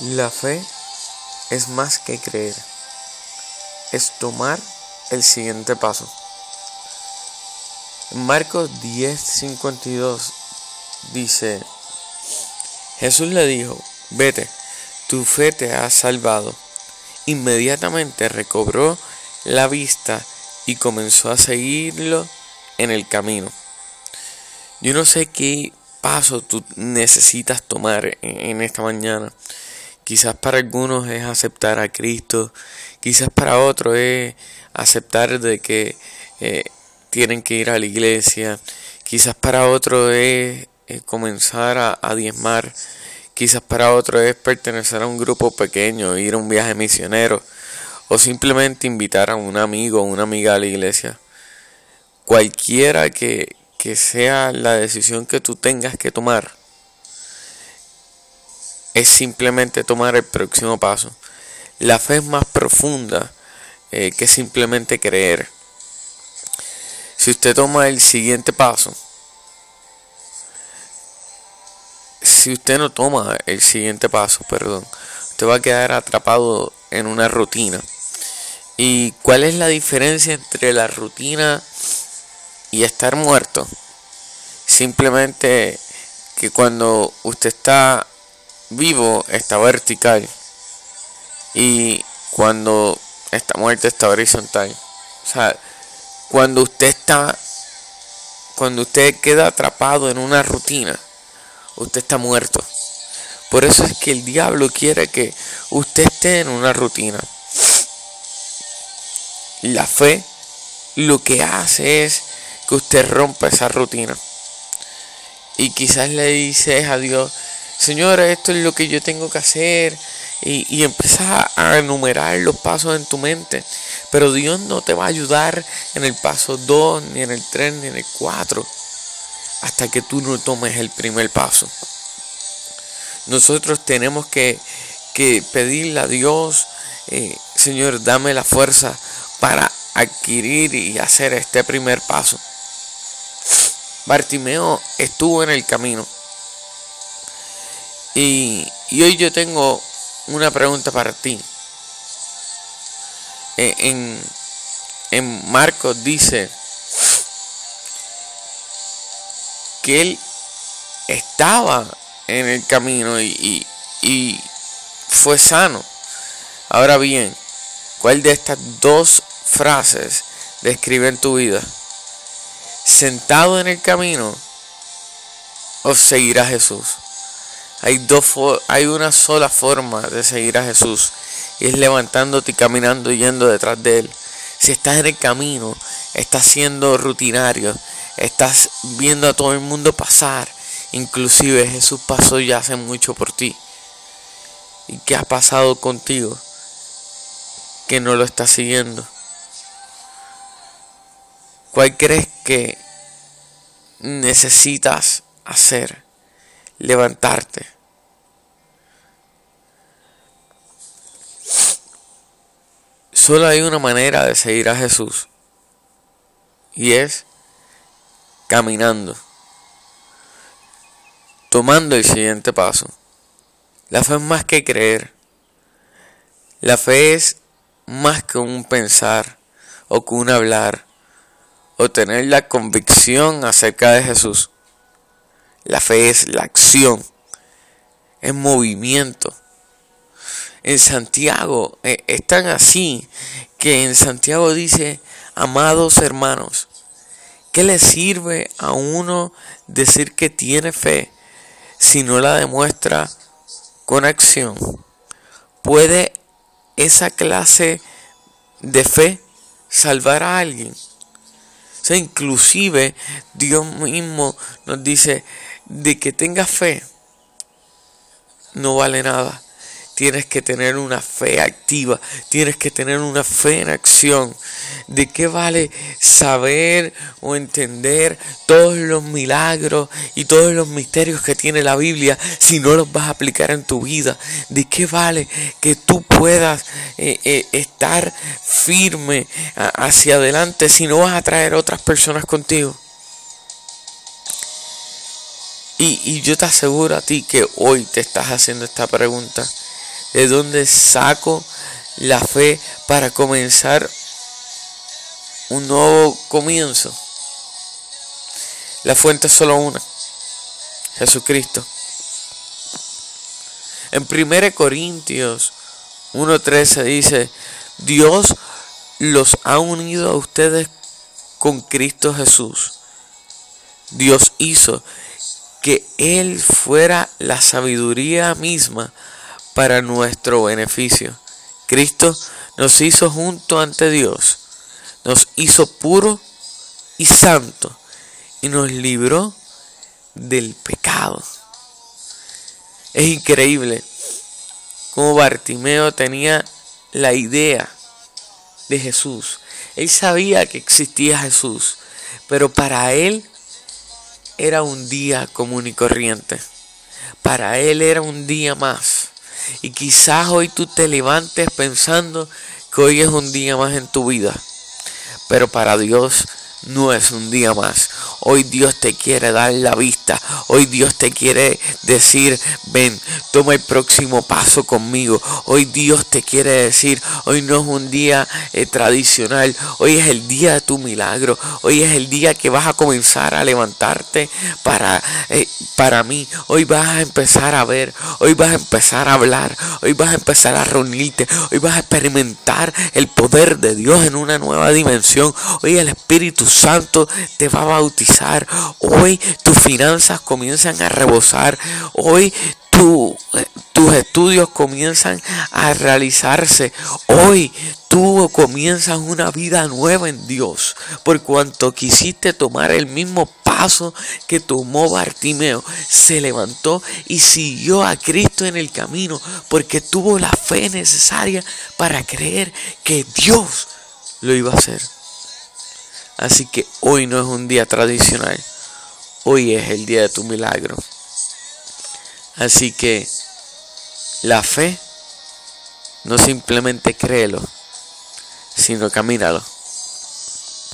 La fe es más que creer, es tomar el siguiente paso. Marcos 10:52 dice, Jesús le dijo, vete, tu fe te ha salvado. Inmediatamente recobró la vista y comenzó a seguirlo en el camino. Yo no sé qué paso tú necesitas tomar en esta mañana. Quizás para algunos es aceptar a Cristo, quizás para otros es aceptar de que eh, tienen que ir a la iglesia, quizás para otros es, comenzar a, a, diezmar, quizás para otros es pertenecer a un grupo pequeño, ir a un viaje misionero o simplemente invitar a un amigo o una amiga a la iglesia. Cualquiera que, que sea la decisión que tú tengas que tomar, es simplemente tomar el próximo paso. La fe es más profunda eh, que simplemente creer. Si usted toma el siguiente paso, si usted no toma el siguiente paso, perdón, usted va a quedar atrapado en una rutina. ¿Y cuál es la diferencia entre la rutina y estar muerto? Simplemente que cuando usted está vivo está vertical y cuando está muerto está horizontal. O sea, cuando usted está, cuando usted queda atrapado en una rutina, usted está muerto. Por eso es que el diablo quiere que usted esté en una rutina. La fe lo que hace es que usted rompa esa rutina. Y quizás le dice a Dios, Señor, esto es lo que yo tengo que hacer. Y, y empiezas a enumerar los pasos en tu mente. Pero Dios no te va a ayudar en el paso 2, ni en el 3, ni en el 4. Hasta que tú no tomes el primer paso. Nosotros tenemos que, que pedirle a Dios, eh, Señor, dame la fuerza para adquirir y hacer este primer paso. Bartimeo estuvo en el camino y, hoy yo tengo una pregunta para ti. En, en Marcos dice que él estaba en el camino y, y, fue sano. Ahora bien, ¿cuál de estas dos frases describen tu vida? ¿Sentado en el camino o seguir a Jesús? Hay, dos hay una sola forma de seguir a Jesús y es levantándote y caminando y yendo detrás de Él. Si estás en el camino, estás siendo rutinario, estás viendo a todo el mundo pasar. Inclusive Jesús pasó ya hace mucho por ti. ¿Y qué ha pasado contigo? Que no lo estás siguiendo. ¿Cuál crees que necesitas hacer? Levantarte. Solo hay una manera de seguir a Jesús y es caminando, tomando el siguiente paso. La fe es más que creer. La fe es más que un pensar o que un hablar o tener la convicción acerca de Jesús. La fe es la acción, es movimiento. En Santiago eh, es tan así que en Santiago dice, amados hermanos, ¿qué le sirve a uno decir que tiene fe si no la demuestra con acción? ¿Puede esa clase de fe salvar a alguien? O sea, inclusive Dios mismo nos dice, de que tengas fe no vale nada. Tienes que tener una fe activa, tienes que tener una fe en acción. ¿De qué vale saber o entender todos los milagros y todos los misterios que tiene la Biblia si no los vas a aplicar en tu vida? ¿De qué vale que tú puedas eh, eh, estar firme hacia adelante si no vas a traer otras personas contigo? Y, yo te aseguro a ti que hoy te estás haciendo esta pregunta. ¿De dónde saco la fe para comenzar un nuevo comienzo? La fuente es solo una, Jesucristo. En 1 Corintios 1.13 dice, Dios los ha unido a ustedes con Cristo Jesús. Dios hizo que Él fuera la sabiduría misma para nuestro beneficio. Cristo nos hizo junto ante Dios, nos hizo puro y santo y nos libró del pecado. Es increíble cómo Bartimeo tenía la idea de Jesús. Él sabía que existía Jesús, pero para él era un día común y corriente. Para él era un día más. Y quizás hoy tú te levantes pensando que hoy es un día más en tu vida. Pero para Dios no es un día más. Hoy Dios te quiere dar la vista. Hoy Dios te quiere decir, ven, toma el próximo paso conmigo. Hoy Dios te quiere decir, hoy no es un día eh, tradicional. Hoy es el día de tu milagro. Hoy es el día que vas a comenzar a levantarte para, eh, para mí. Hoy vas a empezar a ver. Hoy vas a empezar a hablar. Hoy vas a empezar a reunirte. Hoy vas a experimentar el poder de Dios en una nueva dimensión. Hoy el Espíritu Santo te va a bautizar. Hoy tus finanzas comienzan a rebosar. Hoy tus estudios comienzan a realizarse. Hoy tú comienzas una vida nueva en Dios. Por cuanto quisiste tomar el mismo paso que tomó Bartimeo. Se levantó y siguió a Cristo en el camino. Porque tuvo la fe necesaria para creer que Dios lo iba a hacer. Así que hoy no es un día tradicional, hoy es el día de tu milagro. Así que la fe no simplemente créelo, sino camínalo.